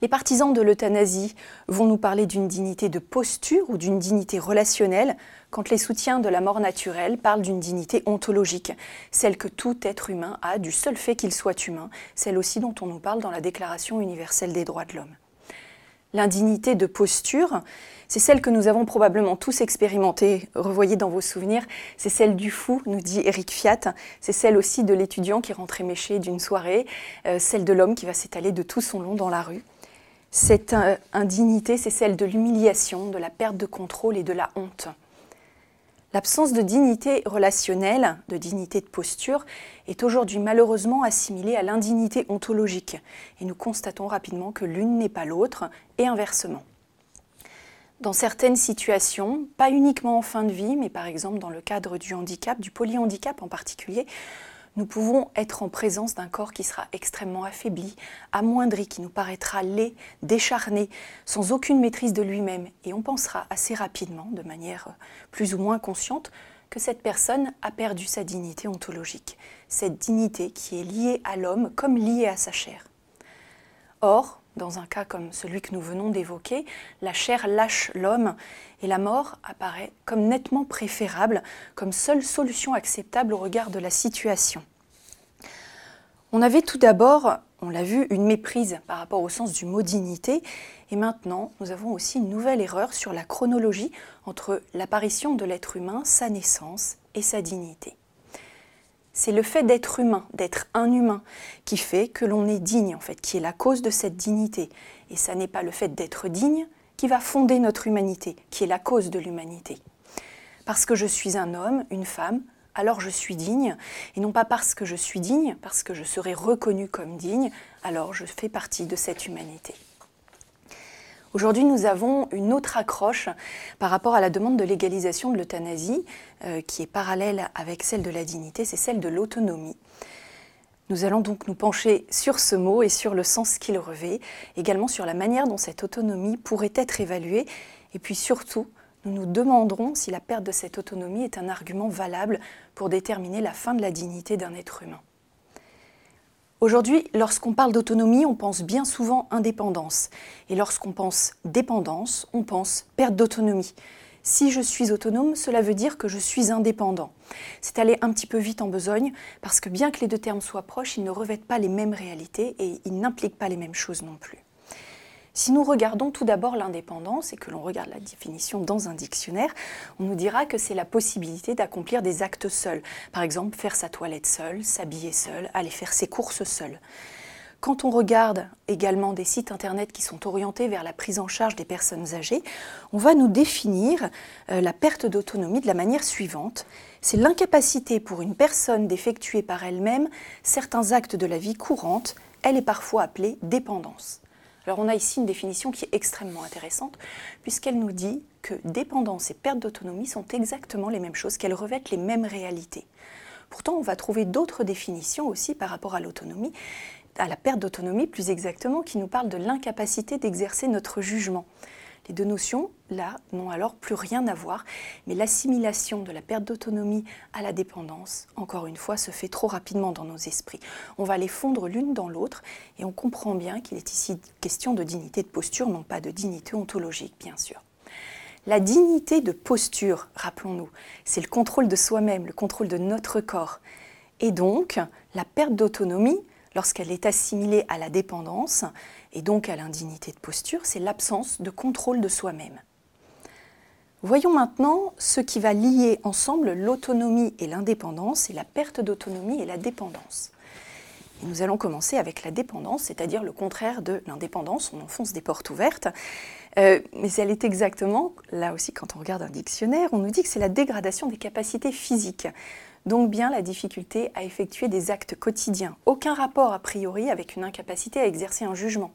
Les partisans de l'euthanasie vont nous parler d'une dignité de posture ou d'une dignité relationnelle, quand les soutiens de la mort naturelle parlent d'une dignité ontologique, celle que tout être humain a du seul fait qu'il soit humain, celle aussi dont on nous parle dans la Déclaration universelle des droits de l'homme. L'indignité de posture, c'est celle que nous avons probablement tous expérimentée, revoyez dans vos souvenirs, c'est celle du fou, nous dit Eric Fiat, c'est celle aussi de l'étudiant qui rentre éméché d'une soirée, euh, celle de l'homme qui va s'étaler de tout son long dans la rue. Cette euh, indignité, c'est celle de l'humiliation, de la perte de contrôle et de la honte. L'absence de dignité relationnelle, de dignité de posture, est aujourd'hui malheureusement assimilée à l'indignité ontologique, et nous constatons rapidement que l'une n'est pas l'autre, et inversement. Dans certaines situations, pas uniquement en fin de vie, mais par exemple dans le cadre du handicap, du polyhandicap en particulier, nous pouvons être en présence d'un corps qui sera extrêmement affaibli, amoindri, qui nous paraîtra laid, décharné, sans aucune maîtrise de lui-même. Et on pensera assez rapidement, de manière plus ou moins consciente, que cette personne a perdu sa dignité ontologique, cette dignité qui est liée à l'homme comme liée à sa chair. Or, dans un cas comme celui que nous venons d'évoquer, la chair lâche l'homme et la mort apparaît comme nettement préférable, comme seule solution acceptable au regard de la situation. On avait tout d'abord, on l'a vu, une méprise par rapport au sens du mot dignité, et maintenant nous avons aussi une nouvelle erreur sur la chronologie entre l'apparition de l'être humain, sa naissance et sa dignité. C'est le fait d'être humain, d'être un humain, qui fait que l'on est digne, en fait, qui est la cause de cette dignité. Et ça n'est pas le fait d'être digne qui va fonder notre humanité, qui est la cause de l'humanité. Parce que je suis un homme, une femme, alors je suis digne, et non pas parce que je suis digne, parce que je serai reconnu comme digne, alors je fais partie de cette humanité. Aujourd'hui, nous avons une autre accroche par rapport à la demande de légalisation de l'euthanasie, euh, qui est parallèle avec celle de la dignité, c'est celle de l'autonomie. Nous allons donc nous pencher sur ce mot et sur le sens qu'il revêt, également sur la manière dont cette autonomie pourrait être évaluée, et puis surtout, nous nous demanderons si la perte de cette autonomie est un argument valable pour déterminer la fin de la dignité d'un être humain. Aujourd'hui, lorsqu'on parle d'autonomie, on pense bien souvent indépendance. Et lorsqu'on pense dépendance, on pense perte d'autonomie. Si je suis autonome, cela veut dire que je suis indépendant. C'est aller un petit peu vite en besogne, parce que bien que les deux termes soient proches, ils ne revêtent pas les mêmes réalités et ils n'impliquent pas les mêmes choses non plus. Si nous regardons tout d'abord l'indépendance et que l'on regarde la définition dans un dictionnaire, on nous dira que c'est la possibilité d'accomplir des actes seuls. Par exemple, faire sa toilette seul, s'habiller seul, aller faire ses courses seul. Quand on regarde également des sites internet qui sont orientés vers la prise en charge des personnes âgées, on va nous définir euh, la perte d'autonomie de la manière suivante. C'est l'incapacité pour une personne d'effectuer par elle-même certains actes de la vie courante. Elle est parfois appelée dépendance. Alors on a ici une définition qui est extrêmement intéressante puisqu'elle nous dit que dépendance et perte d'autonomie sont exactement les mêmes choses, qu'elles revêtent les mêmes réalités. Pourtant, on va trouver d'autres définitions aussi par rapport à l'autonomie, à la perte d'autonomie plus exactement, qui nous parlent de l'incapacité d'exercer notre jugement. Les deux notions, là, n'ont alors plus rien à voir, mais l'assimilation de la perte d'autonomie à la dépendance, encore une fois, se fait trop rapidement dans nos esprits. On va les fondre l'une dans l'autre et on comprend bien qu'il est ici question de dignité de posture, non pas de dignité ontologique, bien sûr. La dignité de posture, rappelons-nous, c'est le contrôle de soi-même, le contrôle de notre corps. Et donc, la perte d'autonomie, lorsqu'elle est assimilée à la dépendance, et donc à l'indignité de posture, c'est l'absence de contrôle de soi-même. Voyons maintenant ce qui va lier ensemble l'autonomie et l'indépendance et la perte d'autonomie et la dépendance. Nous allons commencer avec la dépendance, c'est-à-dire le contraire de l'indépendance. On enfonce des portes ouvertes. Euh, mais elle est exactement, là aussi quand on regarde un dictionnaire, on nous dit que c'est la dégradation des capacités physiques donc bien la difficulté à effectuer des actes quotidiens. Aucun rapport a priori avec une incapacité à exercer un jugement.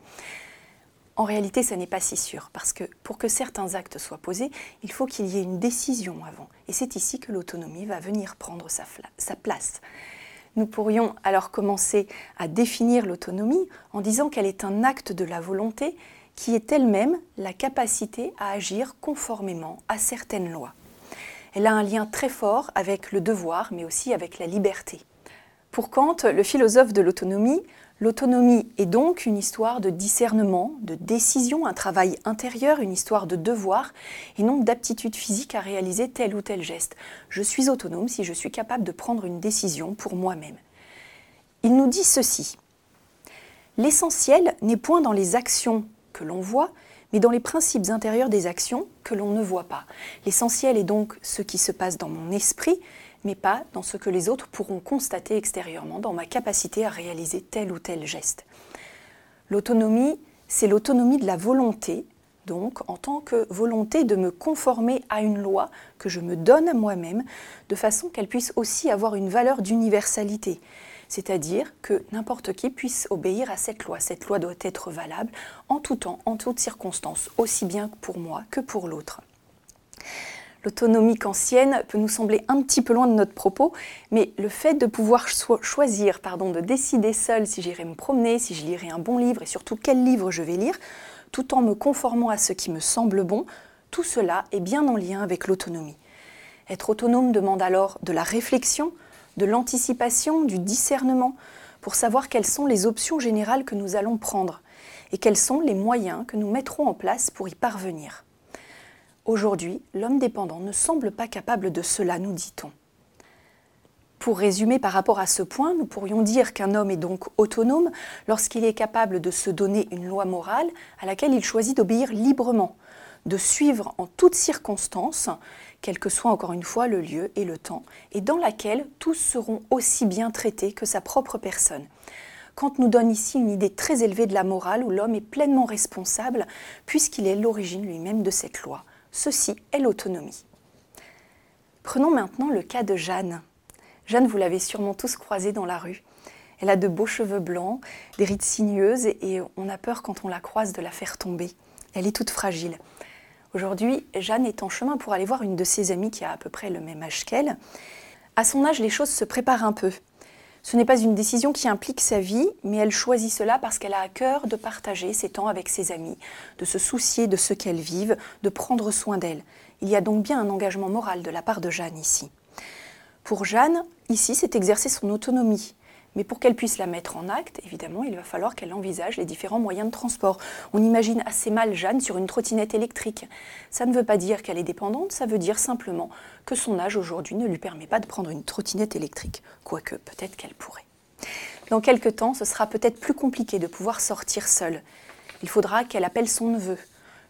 En réalité, ça n'est pas si sûr, parce que pour que certains actes soient posés, il faut qu'il y ait une décision avant. Et c'est ici que l'autonomie va venir prendre sa, place. Nous pourrions alors commencer à définir l'autonomie en disant qu'elle est un acte de la volonté qui est elle-même la capacité à agir conformément à certaines lois elle a un lien très fort avec le devoir, mais aussi avec la liberté. Pour Kant, le philosophe de l'autonomie, l'autonomie est donc une histoire de discernement, de décision, un travail intérieur, une histoire de devoir, et non d'aptitude physique à réaliser tel ou tel geste. Je suis autonome si je suis capable de prendre une décision pour moi-même. Il nous dit ceci. L'essentiel n'est point dans les actions que l'on voit, mais dans les principes intérieurs des actions que l'on ne voit pas. L'essentiel est donc ce qui se passe dans mon esprit, mais pas dans ce que les autres pourront constater extérieurement, dans ma capacité à réaliser tel ou tel geste. L'autonomie, c'est l'autonomie de la volonté, donc en tant que volonté de me conformer à une loi que je me donne à moi-même, de façon qu'elle puisse aussi avoir une valeur d'universalité c'est-à-dire que n'importe qui puisse obéir à cette loi. Cette loi doit être valable en tout temps, en toutes circonstances, aussi bien pour moi que pour l'autre. L'autonomie kantienne peut nous sembler un petit peu loin de notre propos, mais le fait de pouvoir choisir, pardon, de décider seul si j'irai me promener, si je lirai un bon livre et surtout quel livre je vais lire, tout en me conformant à ce qui me semble bon, tout cela est bien en lien avec l'autonomie. Être autonome demande alors de la réflexion, de l'anticipation, du discernement, pour savoir quelles sont les options générales que nous allons prendre et quels sont les moyens que nous mettrons en place pour y parvenir. Aujourd'hui, l'homme dépendant ne semble pas capable de cela, nous dit-on. Pour résumer par rapport à ce point, nous pourrions dire qu'un homme est donc autonome lorsqu'il est capable de se donner une loi morale à laquelle il choisit d'obéir librement, de suivre en toutes circonstances, quel que soit encore une fois le lieu et le temps, et dans laquelle tous seront aussi bien traités que sa propre personne. Kant nous donne ici une idée très élevée de la morale où l'homme est pleinement responsable puisqu'il est l'origine lui-même de cette loi. Ceci est l'autonomie. Prenons maintenant le cas de Jeanne. Jeanne, vous l'avez sûrement tous croisée dans la rue. Elle a de beaux cheveux blancs, des rides sinueuses et on a peur quand on la croise de la faire tomber. Elle est toute fragile. Aujourd'hui, Jeanne est en chemin pour aller voir une de ses amies qui a à peu près le même âge qu'elle. À son âge, les choses se préparent un peu. Ce n'est pas une décision qui implique sa vie, mais elle choisit cela parce qu'elle a à cœur de partager ses temps avec ses amis, de se soucier de ce qu'elles vivent, de prendre soin d'elles. Il y a donc bien un engagement moral de la part de Jeanne ici. Pour Jeanne, ici, c'est exercer son autonomie, mais pour qu'elle puisse la mettre en acte, évidemment, il va falloir qu'elle envisage les différents moyens de transport. On imagine assez mal Jeanne sur une trottinette électrique. Ça ne veut pas dire qu'elle est dépendante, ça veut dire simplement que son âge aujourd'hui ne lui permet pas de prendre une trottinette électrique, quoique peut-être qu'elle pourrait. Dans quelques temps, ce sera peut-être plus compliqué de pouvoir sortir seule. Il faudra qu'elle appelle son neveu,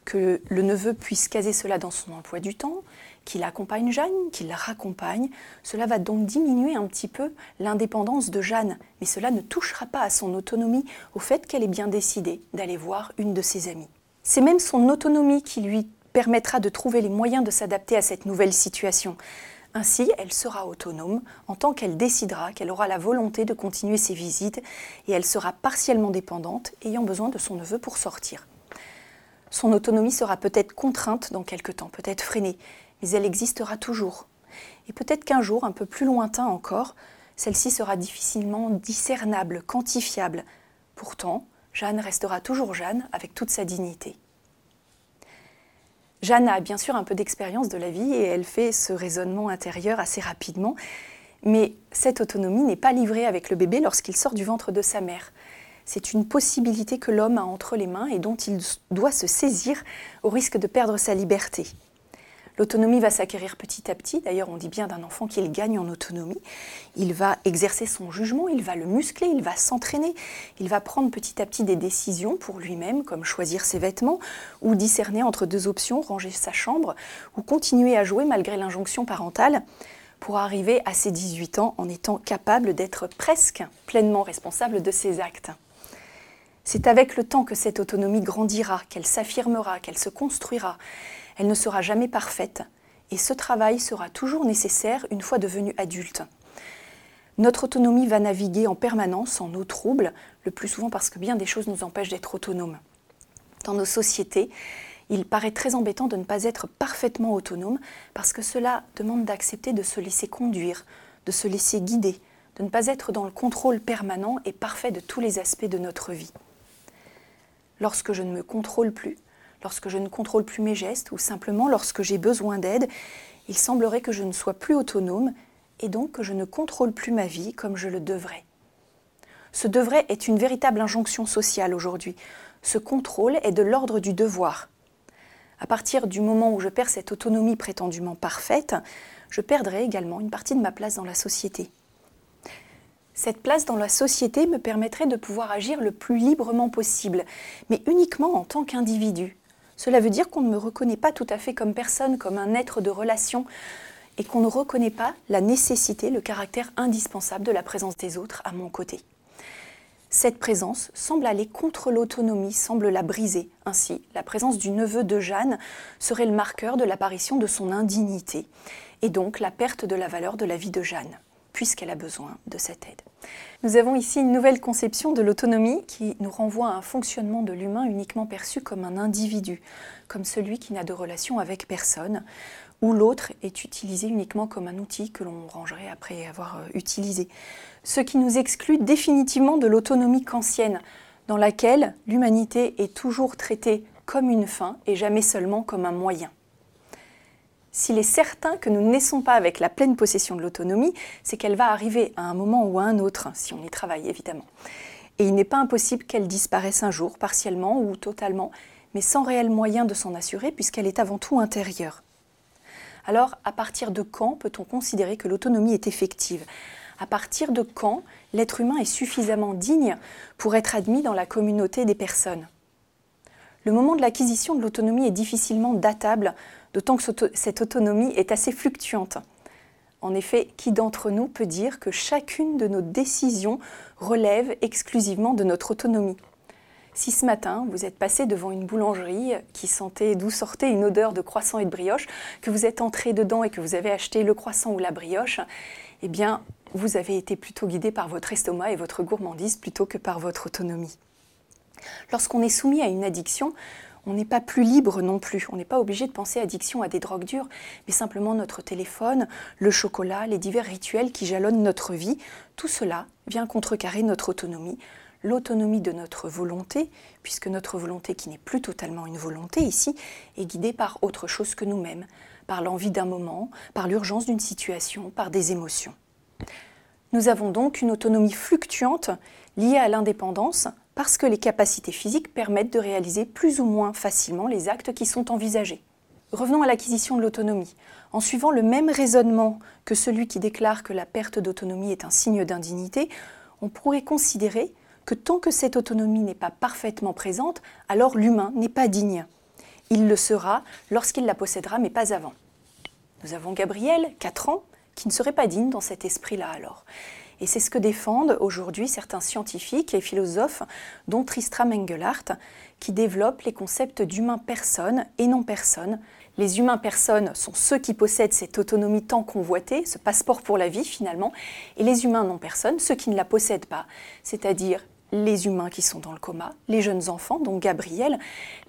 que le neveu puisse caser cela dans son emploi du temps, qu'il accompagne Jeanne, qu'il la raccompagne. Cela va donc diminuer un petit peu l'indépendance de Jeanne, mais cela ne touchera pas à son autonomie, au fait qu'elle ait bien décidé d'aller voir une de ses amies. C'est même son autonomie qui lui permettra de trouver les moyens de s'adapter à cette nouvelle situation. Ainsi, elle sera autonome en tant qu'elle décidera qu'elle aura la volonté de continuer ses visites et elle sera partiellement dépendante, ayant besoin de son neveu pour sortir. Son autonomie sera peut-être contrainte dans quelque temps, peut-être freinée, mais elle existera toujours. Et peut-être qu'un jour, un peu plus lointain encore, celle-ci sera difficilement discernable, quantifiable. Pourtant, Jeanne restera toujours Jeanne avec toute sa dignité. Jeanne a bien sûr un peu d'expérience de la vie et elle fait ce raisonnement intérieur assez rapidement, mais cette autonomie n'est pas livrée avec le bébé lorsqu'il sort du ventre de sa mère. C'est une possibilité que l'homme a entre les mains et dont il doit se saisir au risque de perdre sa liberté. L'autonomie va s'acquérir petit à petit. D'ailleurs, on dit bien d'un enfant qu'il gagne en autonomie. Il va exercer son jugement, il va le muscler, il va s'entraîner, il va prendre petit à petit des décisions pour lui-même, comme choisir ses vêtements, ou discerner entre deux options, ranger sa chambre, ou continuer à jouer malgré l'injonction parentale, pour arriver à ses 18 ans en étant capable d'être presque pleinement responsable de ses actes. C'est avec le temps que cette autonomie grandira, qu'elle s'affirmera, qu'elle se construira, elle ne sera jamais parfaite et ce travail sera toujours nécessaire une fois devenue adulte. Notre autonomie va naviguer en permanence en eau trouble, le plus souvent parce que bien des choses nous empêchent d'être autonomes. Dans nos sociétés, il paraît très embêtant de ne pas être parfaitement autonome parce que cela demande d'accepter de se laisser conduire, de se laisser guider, de ne pas être dans le contrôle permanent et parfait de tous les aspects de notre vie. Lorsque je ne me contrôle plus, lorsque je ne contrôle plus mes gestes ou simplement lorsque j'ai besoin d'aide, il semblerait que je ne sois plus autonome et donc que je ne contrôle plus ma vie comme je le devrais. Ce devrait est une véritable injonction sociale aujourd'hui. Ce contrôle est de l'ordre du devoir. À partir du moment où je perds cette autonomie prétendument parfaite, je perdrai également une partie de ma place dans la société. Cette place dans la société me permettrait de pouvoir agir le plus librement possible, mais uniquement en tant qu'individu, cela veut dire qu'on ne me reconnaît pas tout à fait comme personne, comme un être de relation, et qu'on ne reconnaît pas la nécessité, le caractère indispensable de la présence des autres à mon côté. Cette présence semble aller contre l'autonomie, semble la briser. Ainsi, la présence du neveu de Jeanne serait le marqueur de l'apparition de son indignité, et donc la perte de la valeur de la vie de Jeanne puisqu'elle a besoin de cette aide. Nous avons ici une nouvelle conception de l'autonomie qui nous renvoie à un fonctionnement de l'humain uniquement perçu comme un individu, comme celui qui n'a de relation avec personne, ou l'autre est utilisé uniquement comme un outil que l'on rangerait après avoir euh, utilisé. Ce qui nous exclut définitivement de l'autonomie kantienne, dans laquelle l'humanité est toujours traitée comme une fin et jamais seulement comme un moyen. S'il est certain que nous ne naissons pas avec la pleine possession de l'autonomie, c'est qu'elle va arriver à un moment ou à un autre, si on y travaille évidemment. Et il n'est pas impossible qu'elle disparaisse un jour, partiellement ou totalement, mais sans réel moyen de s'en assurer puisqu'elle est avant tout intérieure. Alors, à partir de quand peut-on considérer que l'autonomie est effective? À partir de quand l'être humain est suffisamment digne pour être admis dans la communauté des personnes? Le moment de l'acquisition de l'autonomie est difficilement datable, d'autant que cette autonomie est assez fluctuante. En effet, qui d'entre nous peut dire que chacune de nos décisions relève exclusivement de notre autonomie? Si ce matin, vous êtes passé devant une boulangerie qui sentait, d'où sortait une odeur de croissant et de brioche, que vous êtes entré dedans et que vous avez acheté le croissant ou la brioche, eh bien, vous avez été plutôt guidé par votre estomac et votre gourmandise plutôt que par votre autonomie. Lorsqu'on est soumis à une addiction, on n'est pas plus libre non plus. On n'est pas obligé de penser addiction à des drogues dures, mais simplement notre téléphone, le chocolat, les divers rituels qui jalonnent notre vie. Tout cela vient contrecarrer notre autonomie, l'autonomie de notre volonté, puisque notre volonté, qui n'est plus totalement une volonté ici, est guidée par autre chose que nous-mêmes, par l'envie d'un moment, par l'urgence d'une situation, par des émotions. Nous avons donc une autonomie fluctuante liée à l'indépendance parce que les capacités physiques permettent de réaliser plus ou moins facilement les actes qui sont envisagés. Revenons à l'acquisition de l'autonomie. En suivant le même raisonnement que celui qui déclare que la perte d'autonomie est un signe d'indignité, on pourrait considérer que tant que cette autonomie n'est pas parfaitement présente, alors l'humain n'est pas digne. Il le sera lorsqu'il la possédera, mais pas avant. Nous avons Gabriel, 4 ans, qui ne serait pas digne dans cet esprit-là alors. Et c'est ce que défendent aujourd'hui certains scientifiques et philosophes, dont Tristram Engelhardt, qui développent les concepts d'humain-personne et non-personne. Les humains-personnes sont ceux qui possèdent cette autonomie tant convoitée, ce passeport pour la vie finalement, et les humains non-personnes, ceux qui ne la possèdent pas, c'est-à-dire les humains qui sont dans le coma, les jeunes enfants, dont Gabriel,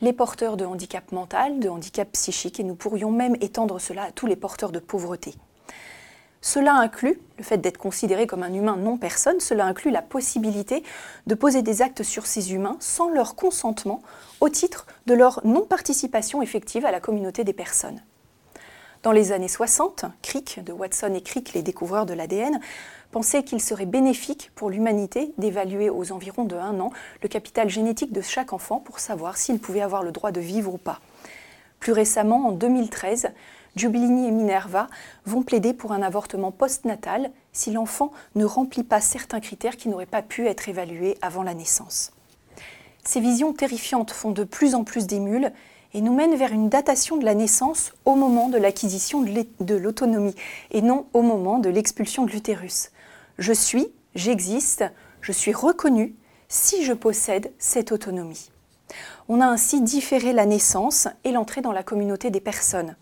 les porteurs de handicap mental, de handicap psychique, et nous pourrions même étendre cela à tous les porteurs de pauvreté. Cela inclut le fait d'être considéré comme un humain non personne, cela inclut la possibilité de poser des actes sur ces humains sans leur consentement au titre de leur non-participation effective à la communauté des personnes. Dans les années 60, Crick, de Watson et Crick, les découvreurs de l'ADN, pensaient qu'il serait bénéfique pour l'humanité d'évaluer aux environs de un an le capital génétique de chaque enfant pour savoir s'il pouvait avoir le droit de vivre ou pas. Plus récemment, en 2013, Giubilini et Minerva vont plaider pour un avortement postnatal si l'enfant ne remplit pas certains critères qui n'auraient pas pu être évalués avant la naissance. Ces visions terrifiantes font de plus en plus d'émules et nous mène vers une datation de la naissance au moment de l'acquisition de l'autonomie et non au moment de l'expulsion de l'utérus. Je suis, j'existe, je suis reconnu si je possède cette autonomie. On a ainsi différé la naissance et l'entrée dans la communauté des personnes.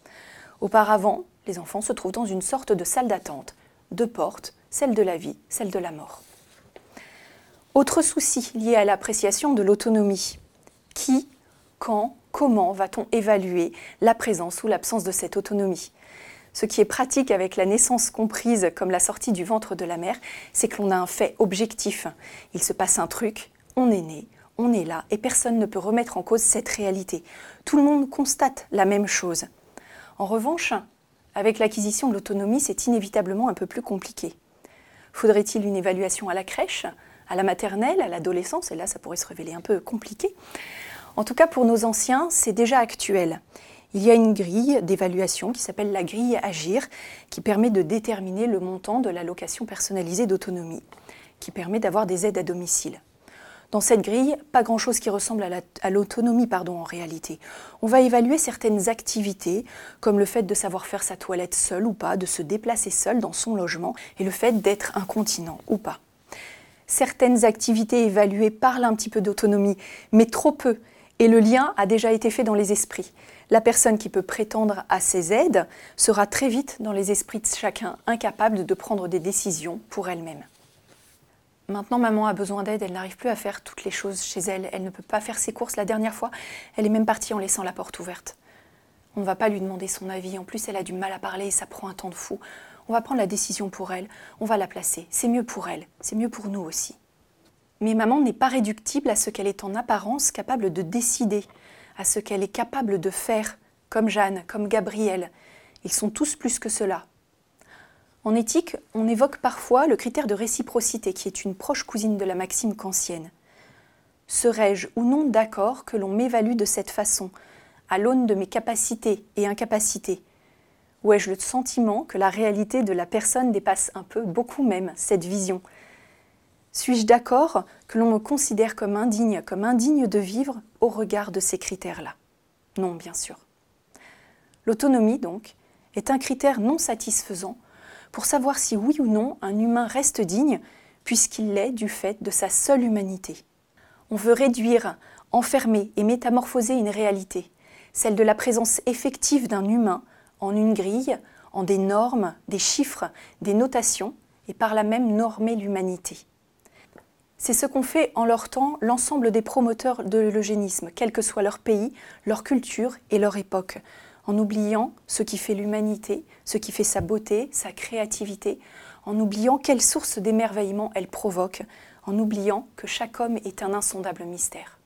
Auparavant, les enfants se trouvent dans une sorte de salle d'attente, deux portes, celle de la vie, celle de la mort. Autre souci lié à l'appréciation de l'autonomie. Qui, quand, comment va-t-on évaluer la présence ou l'absence de cette autonomie? Ce qui est pratique avec la naissance comprise comme la sortie du ventre de la mère, c'est que l'on a un fait objectif. Il se passe un truc, on est né, on est là, et personne ne peut remettre en cause cette réalité. Tout le monde constate la même chose. En revanche, avec l'acquisition de l'autonomie, c'est inévitablement un peu plus compliqué. Faudrait-il une évaluation à la crèche, à la maternelle, à l'adolescence? Et là, ça pourrait se révéler un peu compliqué. En tout cas, pour nos anciens, c'est déjà actuel. Il y a une grille d'évaluation qui s'appelle la grille Agir, qui permet de déterminer le montant de l'allocation personnalisée d'autonomie, qui permet d'avoir des aides à domicile. Dans cette grille, pas grand-chose qui ressemble à l'autonomie pardon, en réalité. On va évaluer certaines activités, comme le fait de savoir faire sa toilette seul ou pas, de se déplacer seul dans son logement, et le fait d'être incontinent ou pas. Certaines activités évaluées parlent un petit peu d'autonomie, mais trop peu, et le lien a déjà été fait dans les esprits. La personne qui peut prétendre à ces aides sera très vite dans les esprits de chacun incapable de prendre des décisions pour elle-même. Maintenant, maman a besoin d'aide, elle n'arrive plus à faire toutes les choses chez elle, elle ne peut pas faire ses courses. La dernière fois, elle est même partie en laissant la porte ouverte. On ne va pas lui demander son avis, en plus elle a du mal à parler, ça prend un temps de fou. On va prendre la décision pour elle, on va la placer. C'est mieux pour elle, c'est mieux pour nous aussi. Mais maman n'est pas réductible à ce qu'elle est en apparence capable de décider, à ce qu'elle est capable de faire, comme Jeanne, comme Gabrielle. Ils sont tous plus que cela. En éthique, on évoque parfois le critère de réciprocité, qui est une proche cousine de la maxime kantienne. Serais-je ou non d'accord que l'on m'évalue de cette façon, à l'aune de mes capacités et incapacités? Ou ai-je le sentiment que la réalité de la personne dépasse un peu, beaucoup même, cette vision? Suis-je d'accord que l'on me considère comme indigne, comme indigne de vivre au regard de ces critères-là? Non, bien sûr. L'autonomie, donc, est un critère non satisfaisant pour savoir si oui ou non un humain reste digne, puisqu'il l'est du fait de sa seule humanité. On veut réduire, enfermer et métamorphoser une réalité, celle de la présence effective d'un humain en une grille, en des normes, des chiffres, des notations, et par là même normer l'humanité. C'est ce qu'ont fait en leur temps l'ensemble des promoteurs de l'eugénisme, quel que soit leur pays, leur culture et leur époque, en oubliant ce qui fait l'humanité, ce qui fait sa beauté, sa créativité, en oubliant quelle source d'émerveillement elle provoque, en oubliant que chaque homme est un insondable mystère.